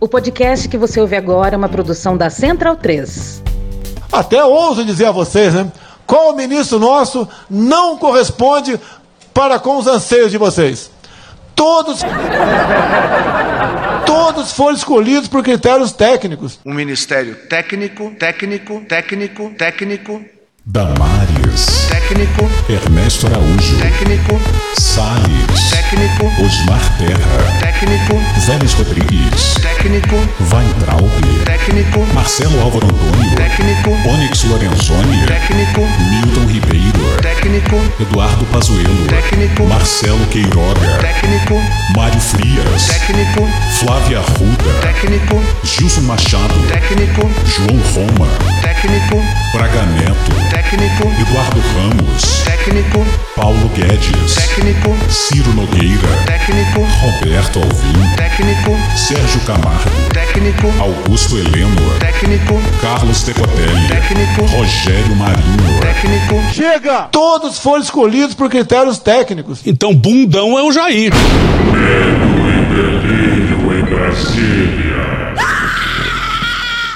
O podcast que você ouve agora é uma produção da Central 3. Até ouso dizer a vocês, né? Qual ministro nosso não corresponde para com os anseios de vocês? Todos. Todos foram escolhidos por critérios técnicos. Um ministério técnico, técnico, técnico, técnico. Damares. Técnico. Ernesto Araújo. Técnico. Salles. Técnico. Osmar Terra. Técnico. Vélez Rodrigues. Técnico. Weintraub. Técnico. Marcelo Álvaro Antônio. Técnico. Onyx Lorenzoni. Técnico. Milton Ribeiro. Técnico. Eduardo Pazuello. Técnico. Marcelo Queiroga. Técnico. Mário Frias. Técnico. Flávia Arruda. Técnico. Gilson Machado. Técnico. João Roma. Técnico. Braga Neto. Técnico. Eduardo Ramos. Técnico. Paulo Guedes. Técnico. Ciro Nogueira. Técnico. Roberto Alvim. Técnico. Sérgio Camargo. Técnico. Augusto Heleno. Técnico. Carlos Decotelli. Técnico. Rogério Marinho. Técnico. Chega! Todos foram escolhidos por critérios técnicos. Então, bundão é o Jair.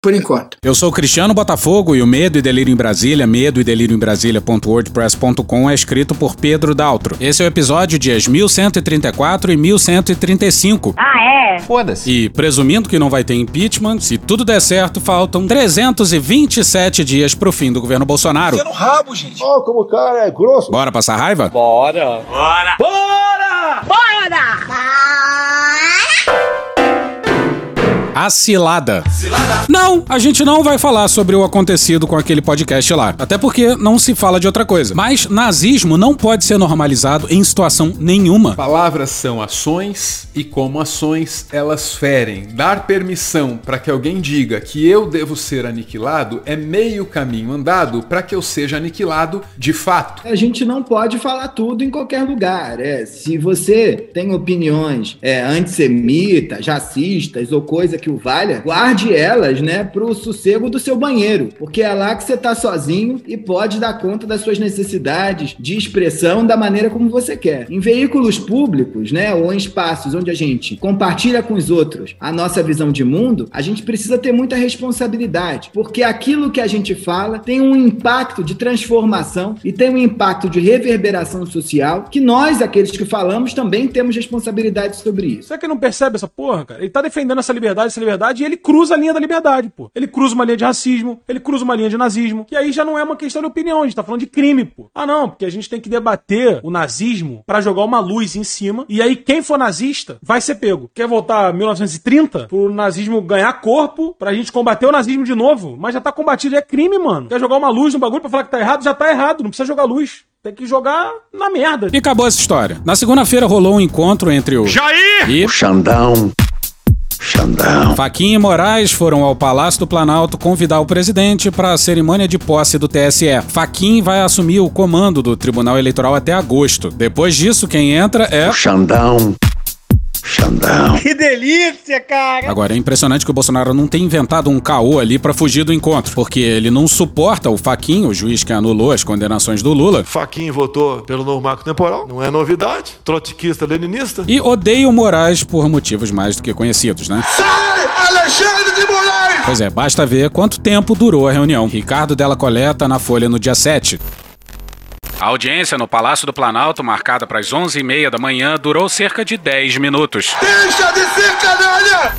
Por enquanto. Eu sou o Cristiano Botafogo e o Medo e Delírio em Brasília, medo e delírio em Brasília.wordpress.com é escrito por Pedro Daltro. Esse é o episódio dias 1134 e 1135. Ah, é? Foda-se. E presumindo que não vai ter impeachment, se tudo der certo, faltam 327 dias pro fim do governo Bolsonaro. no rabo, gente. Ó, como o cara é grosso. Bora passar raiva? Bora! A cilada. Não, a gente não vai falar sobre o acontecido com aquele podcast lá. Até porque não se fala de outra coisa. Mas nazismo não pode ser normalizado em situação nenhuma. Palavras são ações e como ações elas ferem. Dar permissão para que alguém diga que eu devo ser aniquilado é meio caminho andado para que eu seja aniquilado de fato. A gente não pode falar tudo em qualquer lugar. É, se você tem opiniões é, antissemitas, racistas ou coisa que o valha, guarde elas, né, pro sossego do seu banheiro, porque é lá que você tá sozinho e pode dar conta das suas necessidades de expressão da maneira como você quer. Em veículos públicos, né, ou em espaços onde a gente compartilha com os outros a nossa visão de mundo, a gente precisa ter muita responsabilidade, porque aquilo que a gente fala tem um impacto de transformação e tem um impacto de reverberação social que nós, aqueles que falamos, também temos responsabilidade sobre isso. Será que não percebe essa porra, cara? Ele tá defendendo essa liberdade, essa liberdade, e ele cruza a linha da liberdade, pô. Ele cruza uma linha de racismo, ele cruza uma linha de nazismo, e aí já não é uma questão de opinião, a gente tá falando de crime, pô. Ah, não, porque a gente tem que debater o nazismo pra jogar uma luz em cima, e aí quem for nazista vai ser pego. Quer voltar a 1930 pro nazismo ganhar corpo, pra gente combater o nazismo de novo, mas já tá combatido, é crime, mano. Quer jogar uma luz no bagulho pra falar que tá errado, já tá errado, não precisa jogar luz. Tem que jogar na merda. E acabou essa história. Na segunda-feira rolou um encontro entre o Jair! e Xandão. Xandão. Faquinha e Moraes foram ao Palácio do Planalto convidar o presidente para a cerimônia de posse do TSE. Faquinha vai assumir o comando do Tribunal Eleitoral até agosto. Depois disso, quem entra é. Xandão. Xandão. Que delícia, cara! Agora, é impressionante que o Bolsonaro não tenha inventado um caô ali pra fugir do encontro, porque ele não suporta o Faquinha, o juiz que anulou as condenações do Lula, Faquinho votou pelo novo marco temporal. Não é novidade. Trotskista, leninista. e odeia o Moraes por motivos mais do que conhecidos, né? Alexandre de Moraes! Pois é, basta ver quanto tempo durou a reunião. Ricardo Della Coleta na Folha no dia 7. A audiência no Palácio do Planalto, marcada para as 11h30 da manhã, durou cerca de 10 minutos. Deixa de ser canalha!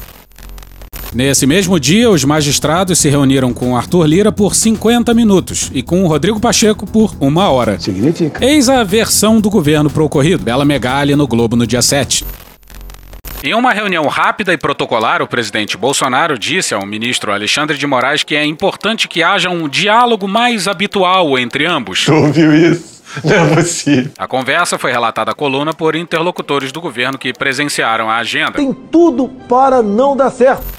Nesse mesmo dia, os magistrados se reuniram com Arthur Lira por 50 minutos e com o Rodrigo Pacheco por uma hora. Significa. Eis a versão do governo pro ocorrido. Bela Megali no Globo no dia 7. Em uma reunião rápida e protocolar, o presidente Bolsonaro disse ao ministro Alexandre de Moraes que é importante que haja um diálogo mais habitual entre ambos. Tu ouviu isso? Não é possível. A conversa foi relatada à coluna por interlocutores do governo que presenciaram a agenda. Tem tudo para não dar certo.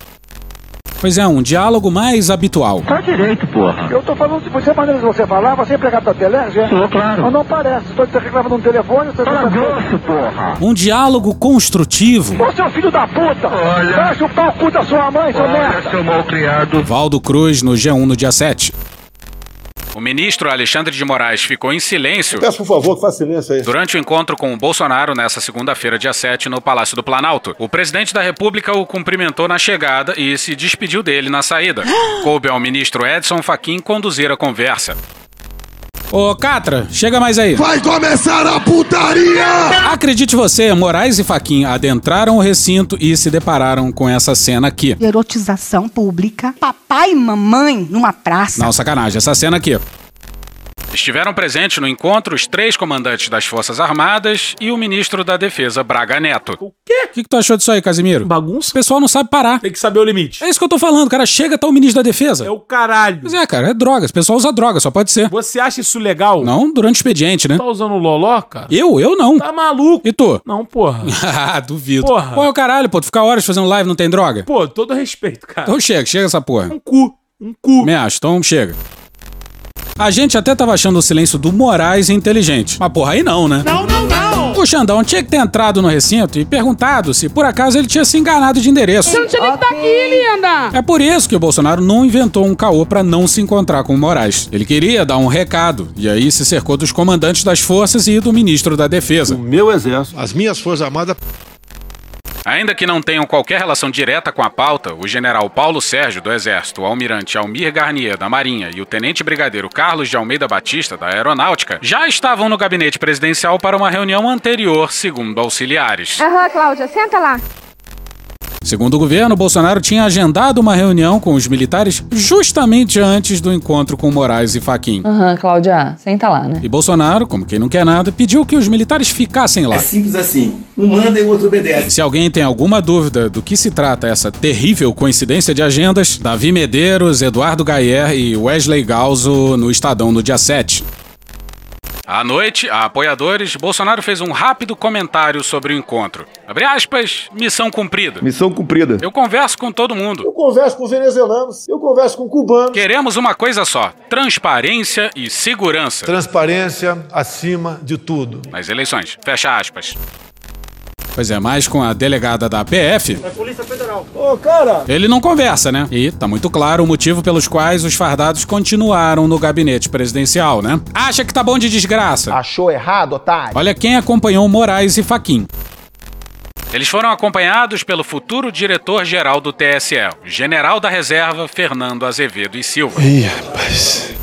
Pois é, um diálogo mais habitual. Tá direito, porra. Eu tô falando, se você maneira de você falar, você é empregado da Telege? Sou, claro. Mas não parece. Estou te reclamando no telefone, você Fala grosso, porra. Um diálogo construtivo. Ô, seu filho da puta! Olha. Vai chupar o cu da sua mãe, seu merda! seu mal criado. Valdo Cruz no G1 no dia 7. O ministro Alexandre de Moraes ficou em silêncio. Peço, por favor, que faça silêncio aí. Durante o encontro com o Bolsonaro nesta segunda-feira, dia 7, no Palácio do Planalto, o presidente da República o cumprimentou na chegada e se despediu dele na saída. Coube ao ministro Edson Fachin conduzir a conversa. Ô, Catra, chega mais aí. Vai começar a putaria! Acredite você, Moraes e Faquin adentraram o recinto e se depararam com essa cena aqui. Erotização pública, papai e mamãe numa praça. Não, sacanagem, essa cena aqui. Estiveram presentes no encontro os três comandantes das Forças Armadas e o ministro da Defesa, Braga Neto. O quê? O que, que tu achou disso aí, Casimiro? Bagunça? O pessoal não sabe parar. Tem que saber o limite. É isso que eu tô falando, cara. Chega, tá o ministro da Defesa. É o caralho. Pois é, cara, é drogas. O pessoal usa droga, só pode ser. Você acha isso legal? Não durante o expediente, né? Tá usando loló, cara? Eu? Eu não. Tá maluco? E tu? Não, porra. ah, duvido. Porra. Pô, é o caralho, pô. Tu ficar horas fazendo live não tem droga? Pô, todo respeito, cara. Então chega, chega essa porra. Um cu. Um cu. Me acho, então chega. A gente até tava achando o silêncio do Moraes inteligente. Mas porra, aí não, né? Não, não, não! O Xandão tinha que ter entrado no recinto e perguntado se por acaso ele tinha se enganado de endereço. Você não tinha nem que estar aqui, linda! É por isso que o Bolsonaro não inventou um caô pra não se encontrar com o Moraes. Ele queria dar um recado, e aí se cercou dos comandantes das forças e do ministro da Defesa. O meu exército, as minhas forças armadas Ainda que não tenham qualquer relação direta com a pauta, o general Paulo Sérgio do Exército, o almirante Almir Garnier da Marinha e o tenente brigadeiro Carlos de Almeida Batista da Aeronáutica já estavam no gabinete presidencial para uma reunião anterior, segundo auxiliares. Aham, Cláudia, senta lá. Segundo o governo, Bolsonaro tinha agendado uma reunião com os militares justamente antes do encontro com Moraes e Faquim. Aham, Cláudia, senta lá, né? E Bolsonaro, como quem não quer nada, pediu que os militares ficassem lá. É simples assim. Um manda e o outro obedece. Se alguém tem alguma dúvida do que se trata essa terrível coincidência de agendas, Davi Medeiros, Eduardo Gayer e Wesley Galzo no Estadão no dia 7. À noite, a apoiadores, Bolsonaro fez um rápido comentário sobre o encontro. Abre aspas, missão cumprida. Missão cumprida. Eu converso com todo mundo. Eu converso com venezuelanos, eu converso com cubanos. Queremos uma coisa só: transparência e segurança. Transparência acima de tudo. Nas eleições. Fecha aspas. Pois é, mas com a delegada da PF. É Polícia Federal. Ô, cara! Ele não conversa, né? E tá muito claro o motivo pelos quais os fardados continuaram no gabinete presidencial, né? Acha que tá bom de desgraça? Achou errado, otário? Olha quem acompanhou Moraes e Faquim. Eles foram acompanhados pelo futuro diretor-geral do TSE, general da reserva Fernando Azevedo e Silva. Ih, rapaz.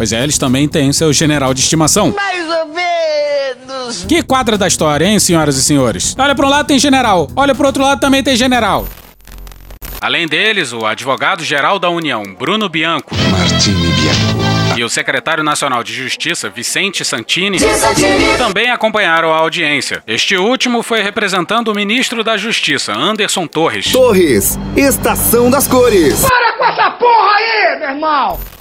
Pois é, eles também têm seu general de estimação. Mais ou menos. Que quadra da história, hein, senhoras e senhores? Olha para um lado tem general, olha para outro lado também tem general. Além deles, o advogado-geral da União, Bruno Bianco. Martini Bianco. E o secretário nacional de Justiça, Vicente Santini, também acompanharam a audiência. Este último foi representando o ministro da Justiça, Anderson Torres. Torres, Estação das Cores. Para com essa porra aí, meu irmão!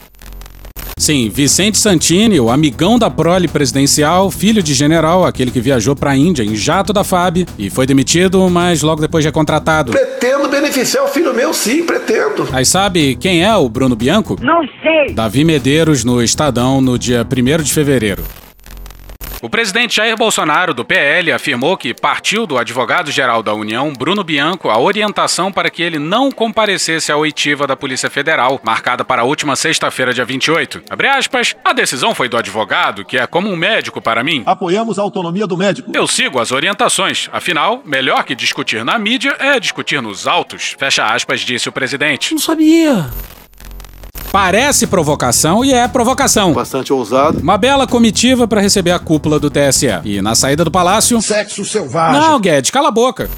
Sim, Vicente Santini, o amigão da prole presidencial, filho de general, aquele que viajou para a Índia em jato da FAB e foi demitido, mas logo depois é contratado. Pretendo beneficiar o filho meu, sim, pretendo. Aí sabe quem é o Bruno Bianco? Não sei. Davi Medeiros no Estadão no dia 1 de fevereiro. O presidente Jair Bolsonaro, do PL, afirmou que partiu do advogado-geral da União, Bruno Bianco, a orientação para que ele não comparecesse à oitiva da Polícia Federal, marcada para a última sexta-feira, dia 28. Abre aspas, a decisão foi do advogado, que é como um médico para mim. Apoiamos a autonomia do médico. Eu sigo as orientações. Afinal, melhor que discutir na mídia é discutir nos autos. Fecha aspas, disse o presidente. Não sabia. Parece provocação e é provocação. Bastante ousado. Uma bela comitiva para receber a cúpula do TSE. E na saída do palácio. Sexo selvagem. Não, Guedes, cala a boca.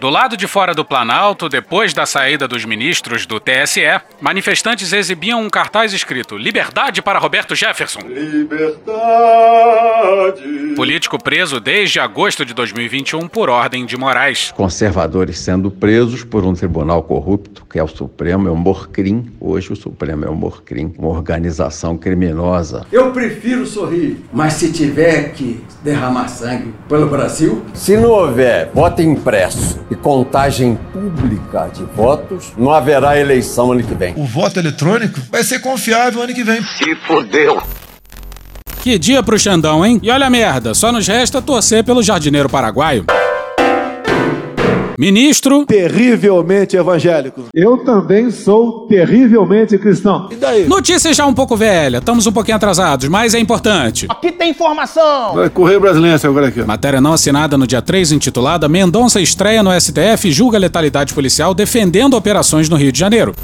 Do lado de fora do Planalto, depois da saída dos ministros do TSE, manifestantes exibiam um cartaz escrito Liberdade para Roberto Jefferson. Liberdade. Político preso desde agosto de 2021 por ordem de Moraes. Conservadores sendo presos por um tribunal corrupto, que é o Supremo, é o Morcrim. Hoje o Supremo é o Morcrim, uma organização criminosa. Eu prefiro sorrir, mas se tiver que derramar sangue pelo Brasil, Se não houver, bota impresso. E contagem pública de votos, não haverá eleição ano que vem. O voto eletrônico vai ser confiável ano que vem. Se fodeu. Que dia pro Xandão, hein? E olha a merda, só nos resta torcer pelo jardineiro paraguaio. Ministro. Terrivelmente evangélico. Eu também sou terrivelmente cristão. E daí? Notícia já um pouco velha, estamos um pouquinho atrasados, mas é importante. Aqui tem informação. Vai correr brasileiro agora aqui. Matéria não assinada no dia 3, intitulada Mendonça estreia no STF e julga letalidade policial defendendo operações no Rio de Janeiro.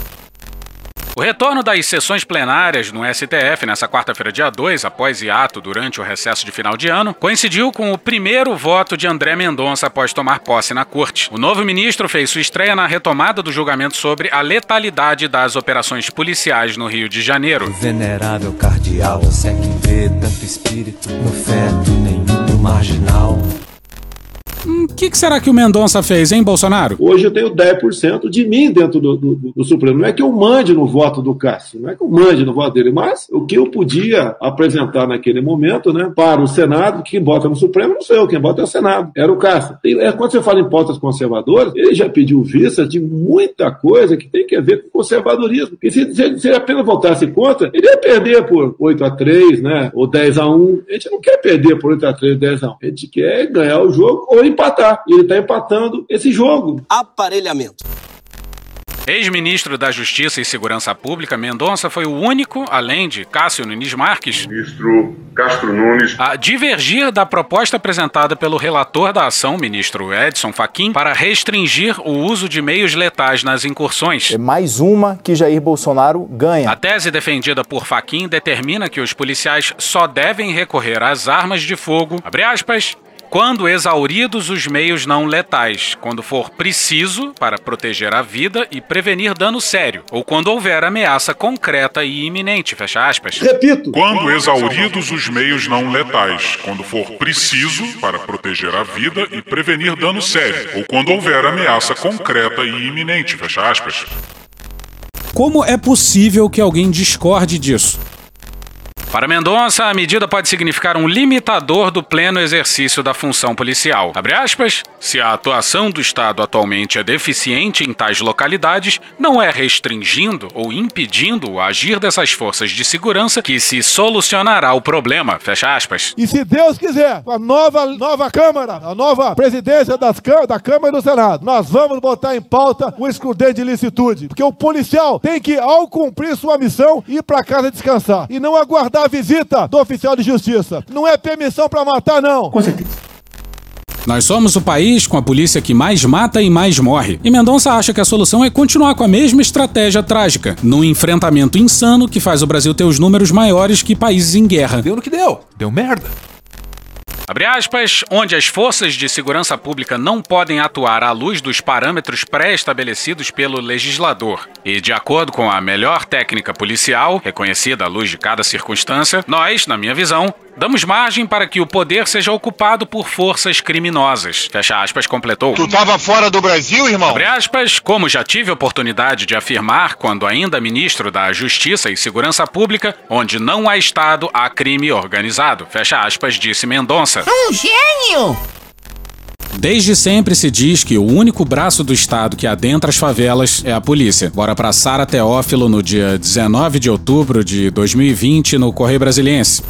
O retorno das sessões plenárias no STF nessa quarta-feira, dia 2, após hiato durante o recesso de final de ano, coincidiu com o primeiro voto de André Mendonça após tomar posse na corte. O novo ministro fez sua estreia na retomada do julgamento sobre a letalidade das operações policiais no Rio de Janeiro. Venerável cardeal, você é que vê tanto espírito no feto, nenhum marginal. O hum, que, que, será que o Mendonça fez, hein, Bolsonaro? Hoje eu tenho 10% de mim dentro do, do, do, Supremo. Não é que eu mande no voto do Cássio, não é que eu mande no voto dele, mas o que eu podia apresentar naquele momento, né, para o Senado, quem bota no Supremo não sou eu, quem bota é o Senado, era o Cássio. E, é, quando você fala em pautas conservadoras, ele já pediu vista de muita coisa que tem que ver com conservadorismo. E se, se, se ele apenas votasse contra, ele ia perder por 8 a 3 né, ou 10 a 1 A gente não quer perder por 8 a 3 10 a 1 A gente quer ganhar o jogo ou empatar. E ele está empatando esse jogo. Aparelhamento. Ex-ministro da Justiça e Segurança Pública, Mendonça foi o único, além de Cássio Nunes Marques, ministro Castro Nunes, a divergir da proposta apresentada pelo relator da ação, ministro Edson Fachin, para restringir o uso de meios letais nas incursões. É mais uma que Jair Bolsonaro ganha. A tese defendida por Fachin determina que os policiais só devem recorrer às armas de fogo, abre aspas, quando exauridos os meios não letais, quando for preciso para proteger a vida e prevenir dano sério, ou quando houver ameaça concreta e iminente, fecha aspas. Repito. Quando exauridos os meios não letais, quando for preciso para proteger a vida e prevenir dano sério, ou quando houver ameaça concreta e iminente, fecha aspas. Como é possível que alguém discorde disso? Para Mendonça, a medida pode significar um limitador do pleno exercício da função policial. Aspas, se a atuação do Estado atualmente é deficiente em tais localidades, não é restringindo ou impedindo o agir dessas forças de segurança que se solucionará o problema. Fecha aspas. E se Deus quiser, a nova, nova Câmara, a nova presidência das, da Câmara e do Senado, nós vamos botar em pauta o excludente de licitude. Porque o policial tem que, ao cumprir sua missão, ir para casa descansar e não aguardar a visita do oficial de justiça. Não é permissão para matar, não. Com certeza. Nós somos o país com a polícia que mais mata e mais morre. E Mendonça acha que a solução é continuar com a mesma estratégia trágica, num enfrentamento insano que faz o Brasil ter os números maiores que países em guerra. Deu no que deu. Deu merda. Abre aspas, onde as forças de segurança pública não podem atuar à luz dos parâmetros pré-estabelecidos pelo legislador. E, de acordo com a melhor técnica policial, reconhecida à luz de cada circunstância, nós, na minha visão, Damos margem para que o poder seja ocupado por forças criminosas. Fecha aspas, completou. Tu tava fora do Brasil, irmão? Abre aspas, como já tive oportunidade de afirmar quando ainda ministro da Justiça e Segurança Pública, onde não há Estado, há crime organizado. Fecha aspas, disse Mendonça. Um gênio! Desde sempre se diz que o único braço do Estado que adentra as favelas é a polícia. Bora pra Sara Teófilo no dia 19 de outubro de 2020 no Correio Brasiliense.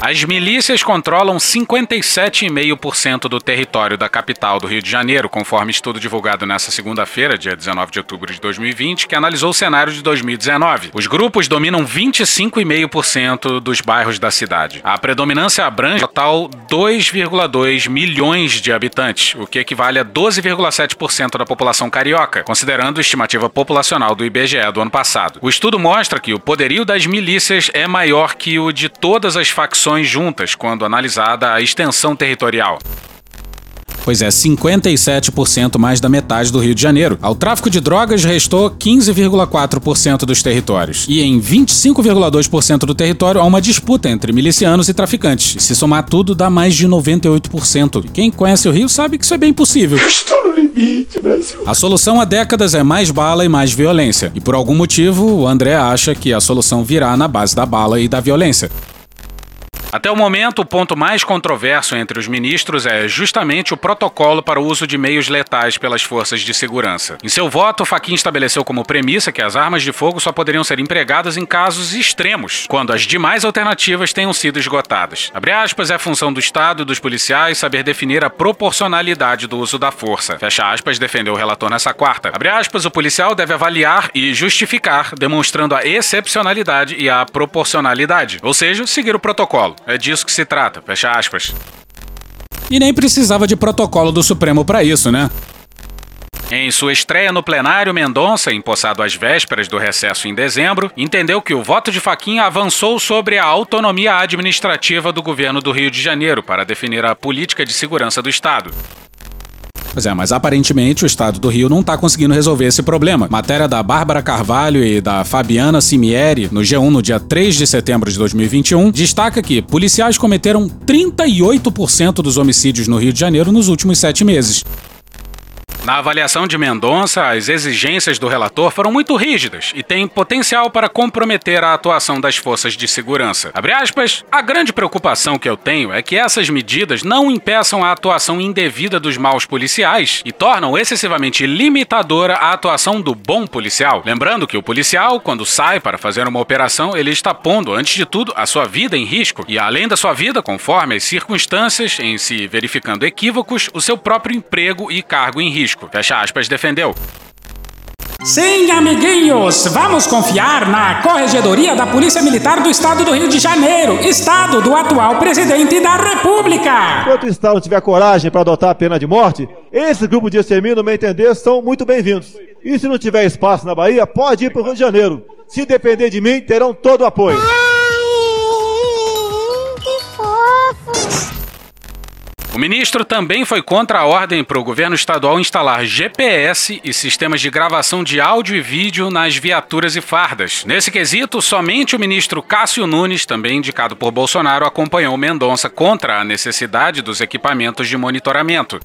As milícias controlam 57,5% do território da capital do Rio de Janeiro, conforme estudo divulgado nesta segunda-feira, dia 19 de outubro de 2020, que analisou o cenário de 2019. Os grupos dominam 25,5% dos bairros da cidade. A predominância abrange total 2,2 milhões de habitantes, o que equivale a 12,7% da população carioca, considerando a estimativa populacional do IBGE do ano passado. O estudo mostra que o poderio das milícias é maior que o de todas as facções juntas quando analisada a extensão territorial. Pois é, 57% mais da metade do Rio de Janeiro. Ao tráfico de drogas restou 15,4% dos territórios. E em 25,2% do território há uma disputa entre milicianos e traficantes. E se somar tudo, dá mais de 98%. Quem conhece o Rio sabe que isso é bem possível. Estou no limite, Brasil. A solução há décadas é mais bala e mais violência. E por algum motivo, o André acha que a solução virá na base da bala e da violência. Até o momento, o ponto mais controverso entre os ministros é justamente o protocolo para o uso de meios letais pelas forças de segurança. Em seu voto, Fachin estabeleceu como premissa que as armas de fogo só poderiam ser empregadas em casos extremos, quando as demais alternativas tenham sido esgotadas. Abre aspas, é função do Estado e dos policiais saber definir a proporcionalidade do uso da força. Fecha aspas, defendeu o relator nessa quarta. Abre aspas, o policial deve avaliar e justificar, demonstrando a excepcionalidade e a proporcionalidade, ou seja, seguir o protocolo. É disso que se trata. Fecha aspas. E nem precisava de protocolo do Supremo para isso, né? Em sua estreia no plenário, Mendonça, empossado às vésperas do recesso em dezembro, entendeu que o voto de Faquinha avançou sobre a autonomia administrativa do governo do Rio de Janeiro para definir a política de segurança do Estado. Pois é, mas aparentemente o estado do Rio não está conseguindo resolver esse problema. Matéria da Bárbara Carvalho e da Fabiana Simieri, no G1 no dia 3 de setembro de 2021, destaca que policiais cometeram 38% dos homicídios no Rio de Janeiro nos últimos sete meses. Na avaliação de Mendonça, as exigências do relator foram muito rígidas e têm potencial para comprometer a atuação das forças de segurança. Aspas, a grande preocupação que eu tenho é que essas medidas não impeçam a atuação indevida dos maus policiais e tornam excessivamente limitadora a atuação do bom policial. Lembrando que o policial, quando sai para fazer uma operação, ele está pondo, antes de tudo, a sua vida em risco e, além da sua vida, conforme as circunstâncias, em se verificando equívocos, o seu próprio emprego e cargo em risco. Fecha aspas, defendeu. Sim, amiguinhos, vamos confiar na Corregedoria da Polícia Militar do Estado do Rio de Janeiro, estado do atual presidente da República. Enquanto o Estado tiver coragem para adotar a pena de morte, esse grupo de extermínio, no meu entender, são muito bem-vindos. E se não tiver espaço na Bahia, pode ir para o Rio de Janeiro. Se depender de mim, terão todo o apoio. O ministro também foi contra a ordem para o governo estadual instalar GPS e sistemas de gravação de áudio e vídeo nas viaturas e fardas. Nesse quesito, somente o ministro Cássio Nunes, também indicado por Bolsonaro, acompanhou Mendonça contra a necessidade dos equipamentos de monitoramento.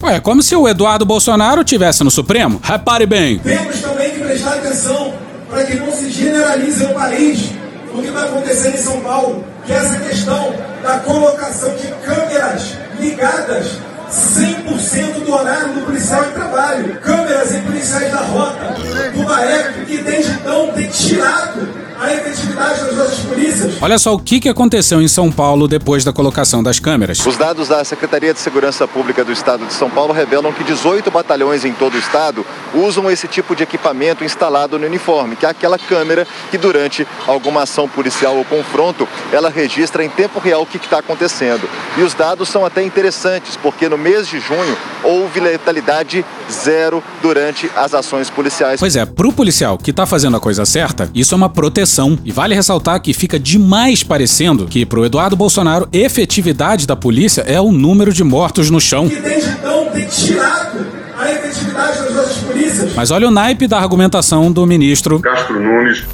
Ué, como se o Eduardo Bolsonaro tivesse no Supremo. Repare bem. Temos também que prestar atenção para que não se generalize o país o que está acontecendo em São Paulo, que é essa questão da colocação de câmeras ligadas 100% do horário do policial em trabalho. Câmeras em policiais da rota, do BAEP, que desde então tem tirado a efetividade das nossas polícias. Olha só o que que aconteceu em São Paulo depois da colocação das câmeras. Os dados da Secretaria de Segurança Pública do Estado de São Paulo revelam que 18 batalhões em todo o estado usam esse tipo de equipamento instalado no uniforme, que é aquela câmera que durante alguma ação policial ou confronto, ela registra em tempo real o que está acontecendo. E os dados são até interessantes, porque no mês de junho houve letalidade zero durante as ações policiais. Pois é, pro policial que tá fazendo a coisa certa, isso é uma proteção. E vale ressaltar que fica demais parecendo que pro Eduardo Bolsonaro, efetividade da polícia é o número de mortos no chão. Que desde então tem tirado a efetividade das nossas polícias. Mas olha o naipe da argumentação do ministro Castro Nunes.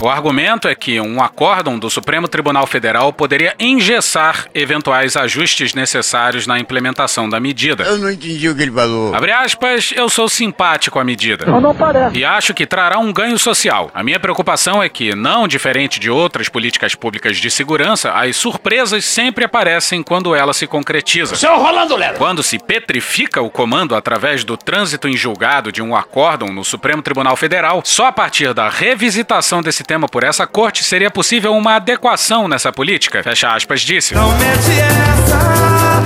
O argumento é que um acórdão do Supremo Tribunal Federal poderia engessar eventuais ajustes necessários na implementação da medida. Eu não entendi o que ele falou. Abre aspas, eu sou simpático à medida. Não, não parece. E acho que trará um ganho social. A minha preocupação é que, não diferente de outras políticas públicas de segurança, as surpresas sempre aparecem quando ela se concretiza. Seu Rolando Lero. Quando se petrifica o comando através do trânsito em julgado de um acórdão no Supremo Tribunal Federal, só a partir da revisitação desse tema por essa corte seria possível uma adequação nessa política. Fecha aspas, disse.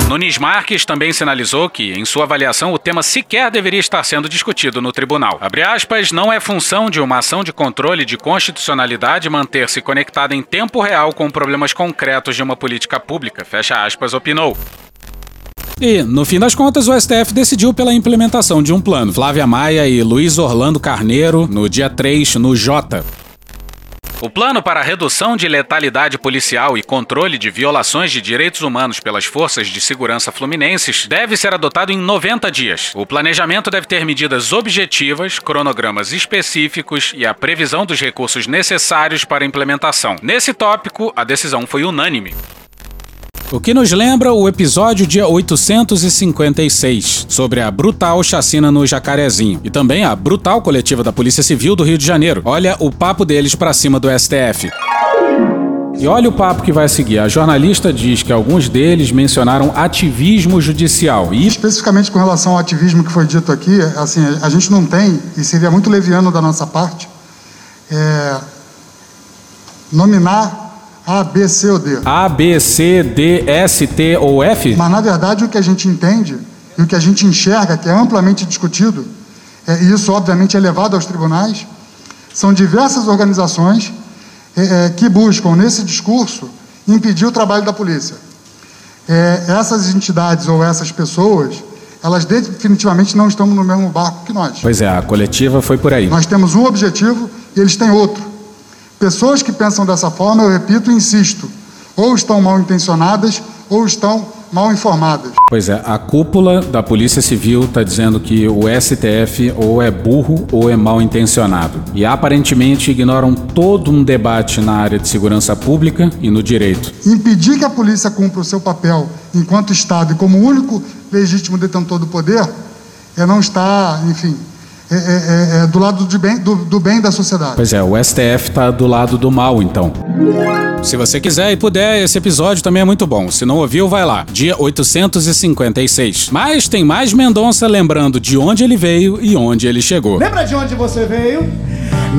Nunes Marques também sinalizou que, em sua avaliação, o tema sequer deveria estar sendo discutido no tribunal. Abre aspas, não é função de uma ação de controle de constitucionalidade manter-se conectada em tempo real com problemas concretos de uma política pública. Fecha aspas, opinou. E, no fim das contas, o STF decidiu pela implementação de um plano. Flávia Maia e Luiz Orlando Carneiro, no dia 3, no J. O plano para redução de letalidade policial e controle de violações de direitos humanos pelas forças de segurança fluminenses deve ser adotado em 90 dias. O planejamento deve ter medidas objetivas, cronogramas específicos e a previsão dos recursos necessários para a implementação. Nesse tópico, a decisão foi unânime. O que nos lembra o episódio dia 856, sobre a brutal chacina no Jacarezinho e também a brutal coletiva da Polícia Civil do Rio de Janeiro. Olha o papo deles pra cima do STF. E olha o papo que vai seguir. A jornalista diz que alguns deles mencionaram ativismo judicial. E Especificamente com relação ao ativismo que foi dito aqui, assim, a gente não tem, e seria muito leviano da nossa parte, é, nominar A, B, C ou D. A, B, C, D, S, T ou F? Mas, na verdade, o que a gente entende e o que a gente enxerga, que é amplamente discutido, é, e isso, obviamente, é levado aos tribunais, são diversas organizações é, é, que buscam, nesse discurso, impedir o trabalho da polícia. É, essas entidades ou essas pessoas, elas definitivamente não estão no mesmo barco que nós. Pois é, a coletiva foi por aí. Nós temos um objetivo e eles têm outro. Pessoas que pensam dessa forma, eu repito e insisto, ou estão mal intencionadas ou estão mal informadas. Pois é, a cúpula da Polícia Civil está dizendo que o STF ou é burro ou é mal intencionado. E aparentemente ignoram todo um debate na área de segurança pública e no direito. Impedir que a polícia cumpra o seu papel enquanto Estado e como único legítimo detentor do poder é não estar, enfim, é, é, é, é do lado de bem, do, do bem da sociedade. Pois é, o STF tá do lado do mal, então. Se você quiser e puder, esse episódio também é muito bom. Se não ouviu, vai lá. Dia 856. Mas tem mais Mendonça lembrando de onde ele veio e onde ele chegou. Lembra de onde você veio?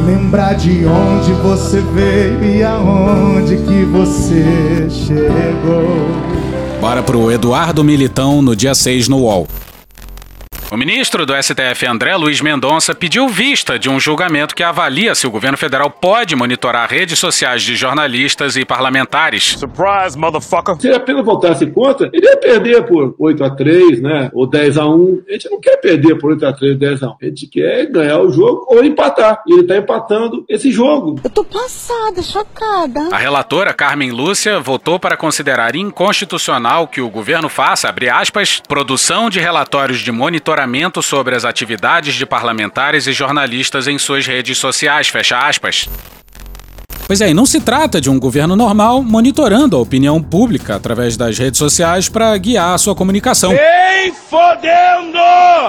Lembrar de onde você veio e aonde que você chegou. Bora pro Eduardo Militão no dia 6 no UOL. O ministro do STF, André Luiz Mendonça, pediu vista de um julgamento que avalia se o governo federal pode monitorar redes sociais de jornalistas e parlamentares. Surprise, motherfucker! Se ele apenas voltasse contra, ele ia perder por 8 a 3 né? Ou 10 a 1 A gente não quer perder por 8 a 3 10 a 1 A gente quer ganhar o jogo ou empatar. E ele tá empatando esse jogo. Eu tô passada, chocada. A relatora Carmen Lúcia votou para considerar inconstitucional que o governo faça, abre aspas, produção de relatórios de monitoramento sobre as atividades de parlamentares e jornalistas em suas redes sociais, fecha aspas. Pois é, e não se trata de um governo normal monitorando a opinião pública através das redes sociais para guiar a sua comunicação. Ei, fodendo!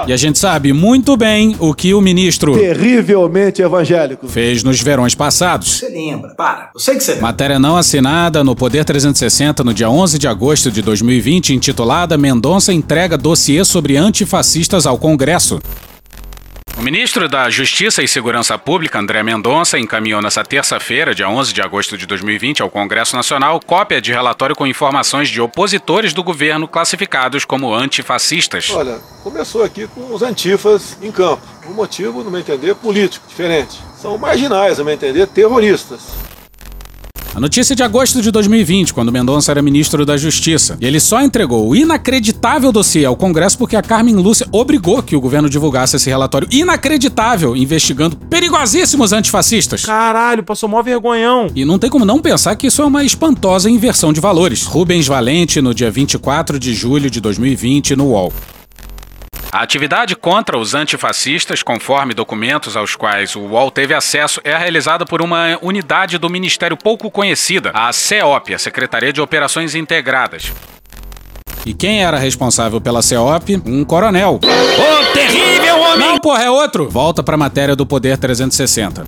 E a gente sabe muito bem o que o ministro Terrivelmente evangélico. fez nos verões passados. Você lembra? Para. Eu sei que você lembra. Matéria não assinada no Poder 360 no dia 11 de agosto de 2020, intitulada Mendonça entrega dossiê sobre antifascistas ao Congresso. O ministro da Justiça e Segurança Pública, André Mendonça, encaminhou nesta terça-feira, dia 11 de agosto de 2020, ao Congresso Nacional cópia de relatório com informações de opositores do governo classificados como antifascistas. Olha, começou aqui com os antifas em campo. Um motivo, no meu entender, político, diferente. São marginais, no meu entender, terroristas. A notícia é de agosto de 2020, quando Mendonça era ministro da Justiça. E ele só entregou o inacreditável dossiê ao Congresso porque a Carmen Lúcia obrigou que o governo divulgasse esse relatório inacreditável, investigando perigosíssimos antifascistas. Caralho, passou mó vergonhão. E não tem como não pensar que isso é uma espantosa inversão de valores. Rubens Valente, no dia 24 de julho de 2020, no UOL. A atividade contra os antifascistas, conforme documentos aos quais o UOL teve acesso, é realizada por uma unidade do Ministério pouco conhecida, a CEOP, a Secretaria de Operações Integradas. E quem era responsável pela CEOP? Um coronel. Ô, terrível homem! Não, porra, é outro! Volta pra matéria do Poder 360.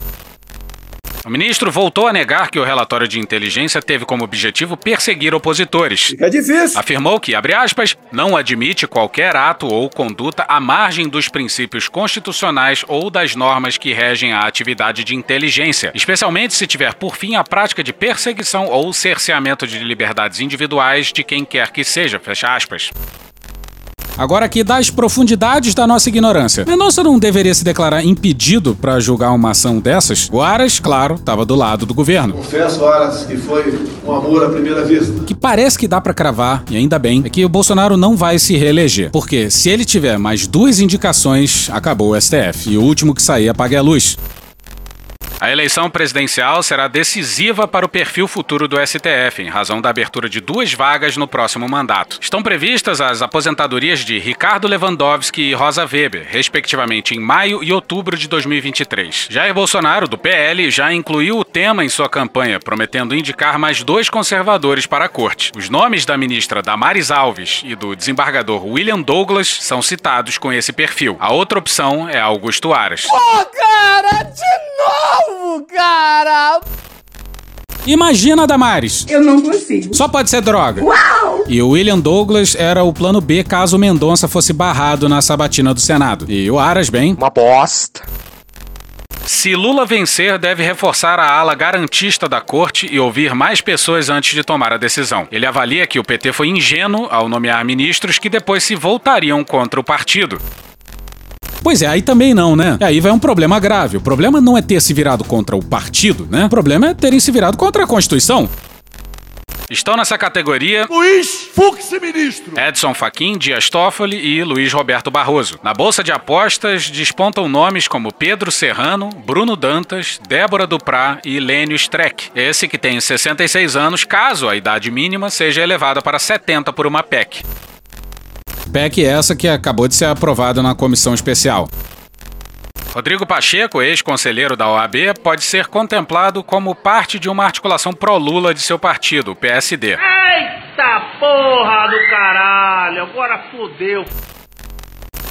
O ministro voltou a negar que o relatório de inteligência teve como objetivo perseguir opositores. Fica difícil. Afirmou que, abre aspas, não admite qualquer ato ou conduta à margem dos princípios constitucionais ou das normas que regem a atividade de inteligência, especialmente se tiver por fim a prática de perseguição ou cerceamento de liberdades individuais de quem quer que seja, fecha aspas. Agora aqui das profundidades da nossa ignorância. Mendonça não deveria se declarar impedido para julgar uma ação dessas? O Aras, claro, estava do lado do governo. Confesso, Aras, que foi um amor à primeira vista. O que parece que dá para cravar, e ainda bem, é que o Bolsonaro não vai se reeleger. Porque se ele tiver mais duas indicações, acabou o STF. E o último que sair apague a luz. A eleição presidencial será decisiva para o perfil futuro do STF, em razão da abertura de duas vagas no próximo mandato. Estão previstas as aposentadorias de Ricardo Lewandowski e Rosa Weber, respectivamente em maio e outubro de 2023. Jair Bolsonaro, do PL, já incluiu o tema em sua campanha, prometendo indicar mais dois conservadores para a corte. Os nomes da ministra Damares Alves e do desembargador William Douglas são citados com esse perfil. A outra opção é Augusto Aras. Pô, cara, de novo, cara! Imagina, Damares. Eu não consigo. Só pode ser droga. Uau! E o William Douglas era o plano B caso o Mendonça fosse barrado na sabatina do Senado. E o Aras, bem. Uma bosta. Se Lula vencer, deve reforçar a ala garantista da corte e ouvir mais pessoas antes de tomar a decisão. Ele avalia que o PT foi ingênuo ao nomear ministros que depois se voltariam contra o partido. Pois é, aí também não, né? E aí vai um problema grave. O problema não é ter se virado contra o partido, né? O problema é terem se virado contra a Constituição. Estão nessa categoria Luiz Fux, ministro. Edson Fachin, Dias Toffoli e Luiz Roberto Barroso. Na bolsa de apostas despontam nomes como Pedro Serrano, Bruno Dantas, Débora Duprá e Lênio Streck. Esse que tem 66 anos, caso a idade mínima seja elevada para 70 por uma PEC. PEC essa que acabou de ser aprovada na comissão especial. Rodrigo Pacheco, ex-conselheiro da OAB, pode ser contemplado como parte de uma articulação pró-Lula de seu partido, o PSD. Eita porra do caralho, agora fodeu.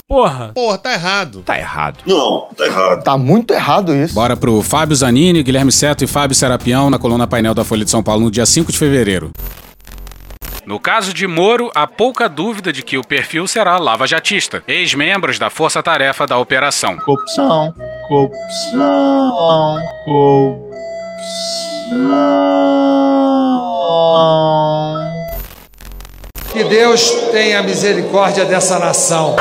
Porra. Porra, tá errado. Tá errado. Não, tá errado. Tá muito errado isso. Bora pro Fábio Zanini, Guilherme Seto e Fábio Serapião na coluna painel da Folha de São Paulo no dia 5 de fevereiro. No caso de Moro, há pouca dúvida de que o perfil será lava-jatista, ex-membros da força-tarefa da operação. Corrupção, corrupção, corrupção. Que Deus tenha misericórdia dessa nação.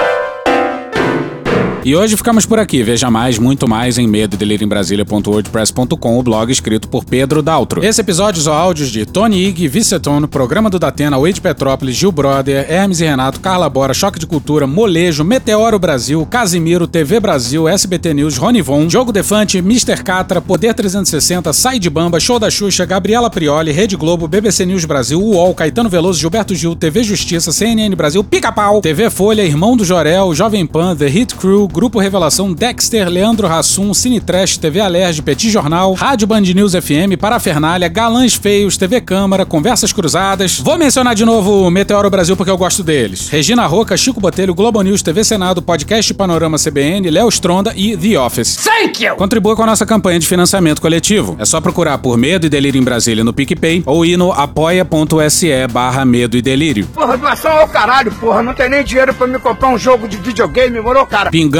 E hoje ficamos por aqui. Veja mais, muito mais em medo em Brasília.wordpress.com, o blog escrito por Pedro Daltro. Esse episódio usou áudios de Tony Ig, Vicetono, Programa do Datena, Wade Petrópolis, Gil Brother, Hermes e Renato, Carla Bora, Choque de Cultura, Molejo, Meteoro Brasil, Casimiro, TV Brasil, SBT News, Rony Von, Jogo Defante, Mr. Catra, Poder 360, Sai de Bamba, Show da Xuxa, Gabriela Prioli, Rede Globo, BBC News Brasil, UOL, Caetano Veloso, Gilberto Gil, TV Justiça, CNN Brasil, Pica-Pau, TV Folha, Irmão do Jorel, Jovem Pan, The Hit Crew, Grupo Revelação, Dexter, Leandro Rassum, Cine Trash, TV Alerj, Petit Jornal, Rádio Band News FM, Parafernália, Galãs Feios, TV Câmara, Conversas Cruzadas. Vou mencionar de novo o Meteoro Brasil porque eu gosto deles. Regina Roca, Chico Botelho, Globo News, TV Senado, Podcast Panorama CBN, Léo Stronda e The Office. Thank you! Contribua com a nossa campanha de financiamento coletivo. É só procurar por Medo e Delírio em Brasília no PicPay ou ir no apoia.se barra Medo e Delírio. Porra, doação ao caralho, porra. Não tem nem dinheiro pra me comprar um jogo de videogame, morou, cara? Pingando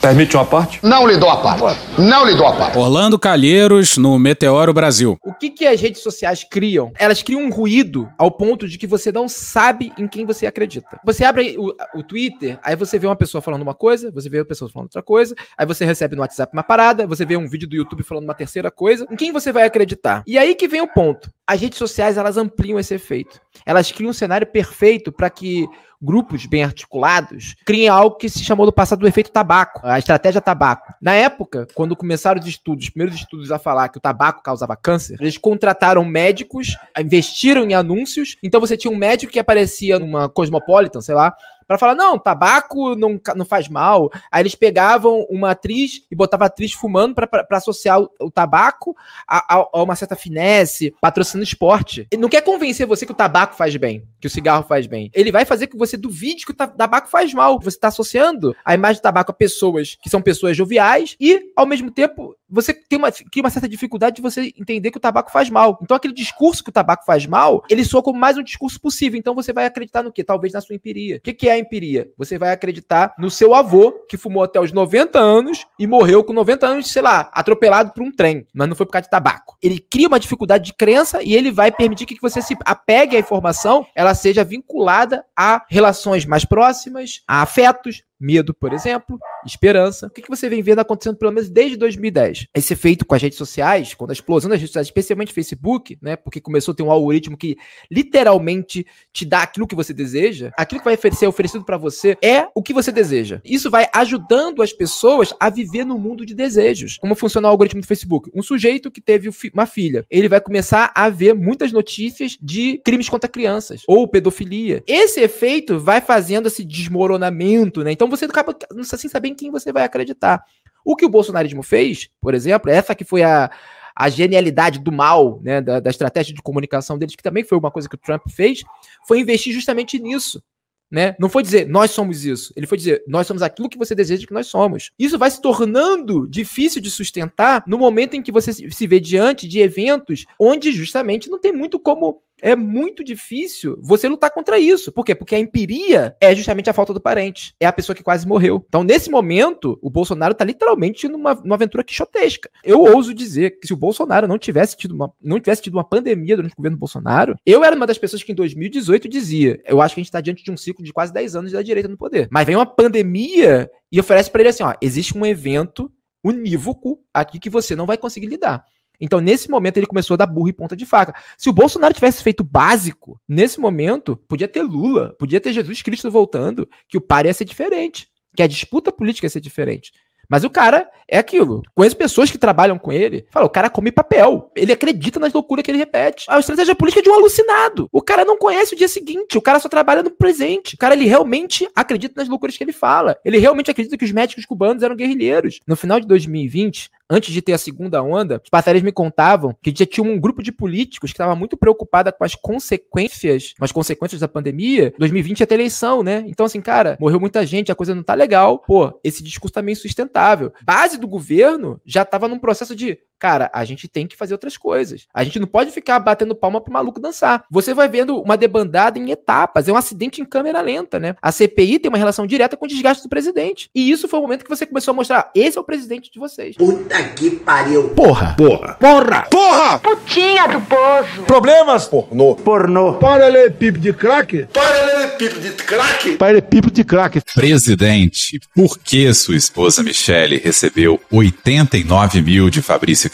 Permite uma parte? Não lhe dou a parte. Não lhe dou a parte. Orlando Calheiros no Meteoro Brasil. O que, que as redes sociais criam? Elas criam um ruído ao ponto de que você não sabe em quem você acredita. Você abre o, o Twitter, aí você vê uma pessoa falando uma coisa, você vê uma pessoa falando outra coisa, aí você recebe no WhatsApp uma parada, você vê um vídeo do YouTube falando uma terceira coisa. Em quem você vai acreditar? E aí que vem o ponto. As redes sociais, elas ampliam esse efeito. Elas criam um cenário perfeito para que grupos bem articulados criem algo que se chamou do passado do efeito tabaco, a estratégia tabaco. Na época, quando começaram os estudos, os primeiros estudos a falar que o tabaco causava câncer, eles contrataram médicos, investiram em anúncios, então você tinha um médico que aparecia numa Cosmopolitan, sei lá, para falar, não, tabaco não, não faz mal. Aí eles pegavam uma atriz e botavam a atriz fumando para associar o, o tabaco a, a, a, uma certa finesse, patrocinando esporte. Ele não quer convencer você que o tabaco faz bem, que o cigarro faz bem. Ele vai fazer que você duvide que o tabaco faz mal. Você está associando a imagem do tabaco a pessoas que são pessoas joviais e, ao mesmo tempo, você tem uma, cria uma certa dificuldade de você entender que o tabaco faz mal. Então, aquele discurso que o tabaco faz mal, ele soa como mais um discurso possível. Então, você vai acreditar no quê? Talvez na sua empiria. O que, que é a empiria? Você vai acreditar no seu avô, que fumou até os 90 anos e morreu com 90 anos, sei lá, atropelado por um trem, mas não foi por causa de tabaco. Ele cria uma dificuldade de crença e ele vai permitir que você se apegue à informação, ela seja vinculada a relações mais próximas, a afetos, Medo, por exemplo, esperança. O que, que você vem vendo acontecendo pelo menos desde 2010? Esse efeito com as redes sociais, quando a explosão das redes sociais, especialmente Facebook, né? Porque começou a ter um algoritmo que literalmente te dá aquilo que você deseja, aquilo que vai ser oferecido para você é o que você deseja. Isso vai ajudando as pessoas a viver no mundo de desejos. Como funciona o algoritmo do Facebook? Um sujeito que teve uma filha, ele vai começar a ver muitas notícias de crimes contra crianças ou pedofilia. Esse efeito vai fazendo esse desmoronamento, né? Então você acaba sem saber em quem você vai acreditar. O que o bolsonarismo fez, por exemplo, essa que foi a, a genialidade do mal, né, da, da, estratégia de comunicação deles, que também foi uma coisa que o Trump fez, foi investir justamente nisso. Né? Não foi dizer nós somos isso, ele foi dizer nós somos aquilo que você deseja que nós somos. Isso vai se tornando difícil de sustentar no momento em que você se vê diante de eventos onde justamente não tem muito como é muito difícil você lutar contra isso. Por quê? Porque a empiria é justamente a falta do parente. É a pessoa que quase morreu. Então, nesse momento, o Bolsonaro está literalmente numa, numa aventura quixotesca. Eu ouso dizer que se o Bolsonaro não tivesse tido uma, não tivesse tido uma pandemia durante o governo Bolsonaro, eu era uma das pessoas que em 2018 dizia: eu acho que a gente está diante de um ciclo de quase 10 anos da direita no poder. Mas vem uma pandemia e oferece para ele assim: ó, existe um evento unívoco aqui que você não vai conseguir lidar. Então, nesse momento, ele começou a dar burro e ponta de faca. Se o Bolsonaro tivesse feito básico, nesse momento, podia ter Lula, podia ter Jesus Cristo voltando, que o par ia ser diferente, que a disputa política ia ser diferente. Mas o cara é aquilo. Conheço pessoas que trabalham com ele. Fala, o cara come papel. Ele acredita nas loucuras que ele repete. A estratégia política é de um alucinado. O cara não conhece o dia seguinte. O cara só trabalha no presente. O cara, ele realmente acredita nas loucuras que ele fala. Ele realmente acredita que os médicos cubanos eram guerrilheiros. No final de 2020, antes de ter a segunda onda, os parceiros me contavam que já tinha um grupo de políticos que estava muito preocupada com as consequências, com as consequências da pandemia. 2020 ia ter eleição, né? Então, assim, cara, morreu muita gente, a coisa não tá legal. Pô, esse discurso tá meio sustentável. Base do governo já estava num processo de cara, a gente tem que fazer outras coisas. A gente não pode ficar batendo palma pro maluco dançar. Você vai vendo uma debandada em etapas, é um acidente em câmera lenta, né? A CPI tem uma relação direta com o desgaste do presidente. E isso foi o momento que você começou a mostrar, esse é o presidente de vocês. Puta que pariu. Porra. Porra. Porra. Porra. Putinha do poço. Problemas. Pornô. Pornô. Paralelepípedo de crack. Paralelepípedo de crack. Paralelepípedo de crack. Presidente, por que sua esposa Michele recebeu 89 mil de Fabrício